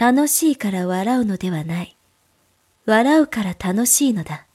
楽しいから笑うのではない。笑うから楽しいのだ。